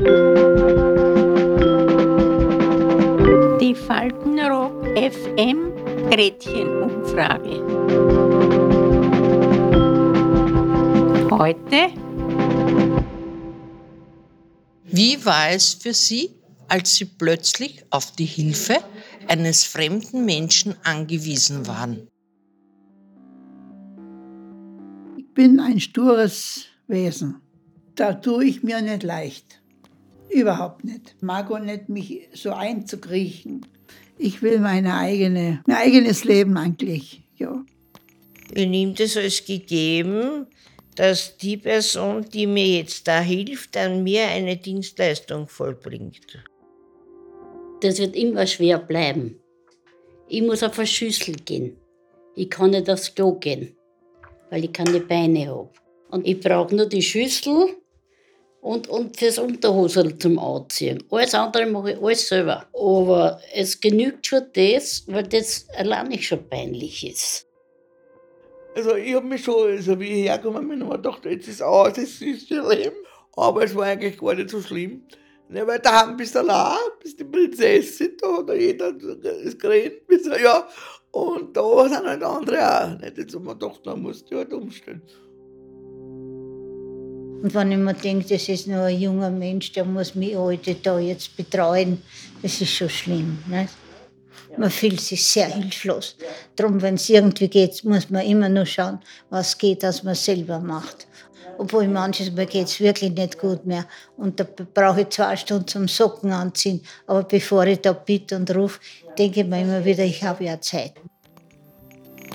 Die Faltenrock FM Gretchenumfrage. Heute. Wie war es für Sie, als Sie plötzlich auf die Hilfe eines fremden Menschen angewiesen waren? Ich bin ein stures Wesen. Da tue ich mir nicht leicht. Überhaupt nicht. Ich mag auch nicht, mich so einzukriechen. Ich will meine eigene, mein eigenes Leben eigentlich, ja. Ich nehme das als gegeben, dass die Person, die mir jetzt da hilft, an mir eine Dienstleistung vollbringt. Das wird immer schwer bleiben. Ich muss auf eine Schüssel gehen. Ich kann nicht aufs Klo gehen, weil ich keine Beine habe. Und ich brauche nur die Schüssel und, und fürs Unterhosel zum Anziehen. Alles andere mache ich alles selber. Aber es genügt schon das, weil das alleine schon peinlich ist. Also ich habe mich schon, also wie ich hergekommen bin, habe gedacht, jetzt ist aus, es ist ihr Leben. Aber es war eigentlich gar nicht so schlimm. Ne, weil daheim bist du allein, bist die Prinzessin, da hat jeder das du, ja. Und da sind halt andere auch. Nicht? Jetzt haben wir gedacht, da musst du halt umstellen. Und wenn ich mir denke, das ist nur ein junger Mensch, der muss mich heute da jetzt betreuen, das ist schon schlimm. Nicht? Man fühlt sich sehr hilflos. Darum, wenn es irgendwie geht, muss man immer nur schauen, was geht, was man selber macht. Obwohl manches Mal geht es wirklich nicht gut mehr. Und da brauche ich zwei Stunden zum Socken anziehen. Aber bevor ich da bitte und rufe, denke ich mir immer wieder, ich habe ja Zeit.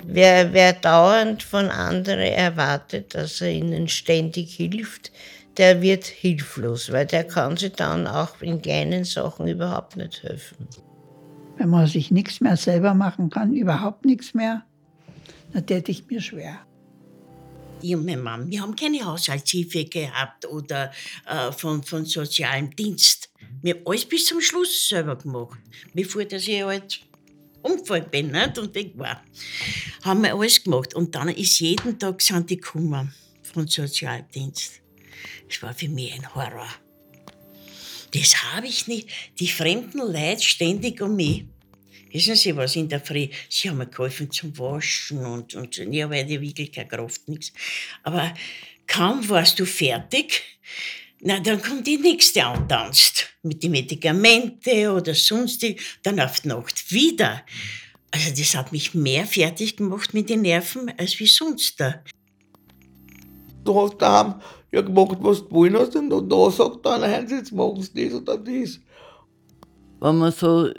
Wer, wer dauernd von anderen erwartet, dass er ihnen ständig hilft, der wird hilflos, weil der kann sich dann auch in kleinen Sachen überhaupt nicht helfen. Wenn man sich nichts mehr selber machen kann, überhaupt nichts mehr, dann täte ich mir schwer. Ich und mein Mann, wir haben keine Haushaltshilfe gehabt oder äh, von, von sozialem Dienst. Wir haben alles bis zum Schluss selber gemacht, bevor dass ich halt umgefallen bin nicht? und weg war. Haben wir alles gemacht. Und dann ist jeden Tag sind die gekommen vom Sozialdienst. Das war für mich ein Horror. Das habe ich nicht. Die fremden Leute ständig um mich. Wissen Sie was, in der Früh, Sie haben mir geholfen zum Waschen und, und weil die wirklich keine Kraft, nichts. Aber kaum warst du fertig, na, dann kommt die nächste antanzt. Mit den Medikamente oder sonstig, dann auf die Nacht wieder. Also das hat mich mehr fertig gemacht mit den Nerven als wie sonst da. Du hast daheim ja gemacht, was du wollen hast und da sagt einer, Heinz, jetzt machen sie das oder das. Wenn man so,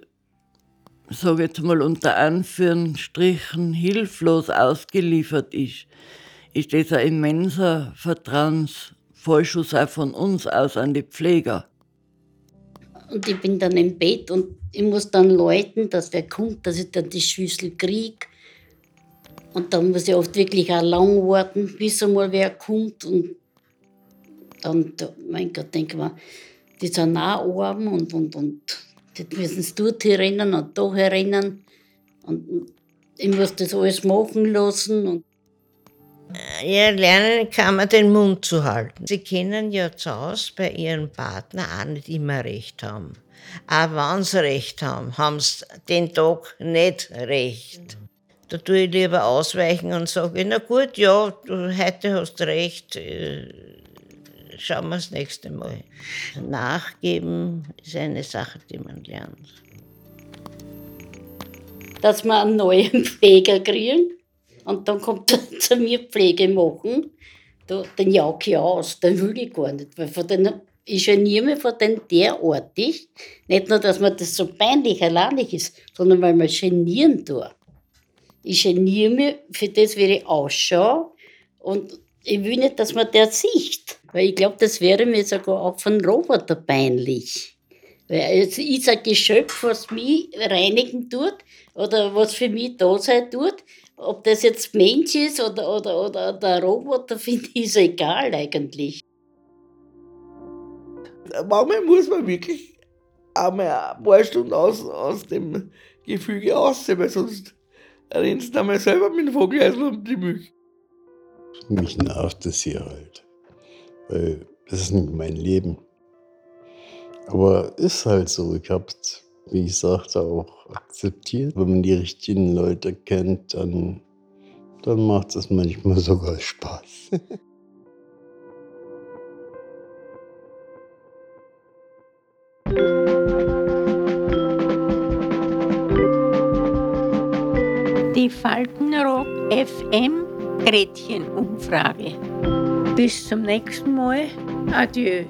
sage jetzt mal unter Anführungsstrichen, hilflos ausgeliefert ist, ist das ein immenser Vertrauensvorschuss auch von uns aus an die Pfleger. Und ich bin dann im Bett und ich muss dann läuten, dass wer kommt, dass ich dann die Schüssel kriege. Und dann muss ich oft wirklich auch lang warten, bis einmal wer kommt. Und dann, mein Gott, denke ich die sind auch arm und, und, und die müssen es dort rennen und da rennen. Und ich muss das alles machen lassen. Und ja, lernen kann man den Mund zu halten. Sie können ja zu Hause bei ihrem Partner auch nicht immer recht haben. Auch wenn sie recht haben, haben sie den Tag nicht recht. Da tue ich lieber ausweichen und sage, na gut, ja, du, heute hast recht, äh, schauen wir das nächste Mal. Nachgeben ist eine Sache, die man lernt. Dass wir einen neuen Pfleger kriegen und dann kommt er zu mir Pflege machen, da, den jag ich aus, den will ich gar nicht, weil von den ich geniere mich von den derartig, nicht nur, dass mir das so peinlich alleinig ist, sondern weil man genieren tut. Ich geniere mich für das, wie ich ausschaue und ich will nicht, dass man der sieht. Weil ich glaube, das wäre mir sogar auch von Roboter peinlich. Weil es ist ein Geschöpf, was mich reinigen tut oder was für mich da sein tut. Ob das jetzt Mensch ist oder, oder, oder der Roboter, finde ich, ist egal eigentlich. Manchmal muss man wirklich einmal ein paar Stunden aus, aus dem Gefüge aussehen, weil sonst rennst du einmal selber mit dem Vogeleisel um die Milch. Mich nervt das hier halt, weil das ist nicht mein Leben. Aber ist halt so. Ich habe es, wie ich sagte, auch akzeptiert. Wenn man die richtigen Leute kennt, dann, dann macht es manchmal sogar Spaß. Die Faltenrock FM Gretchenumfrage. Bis zum nächsten Mal. Adieu.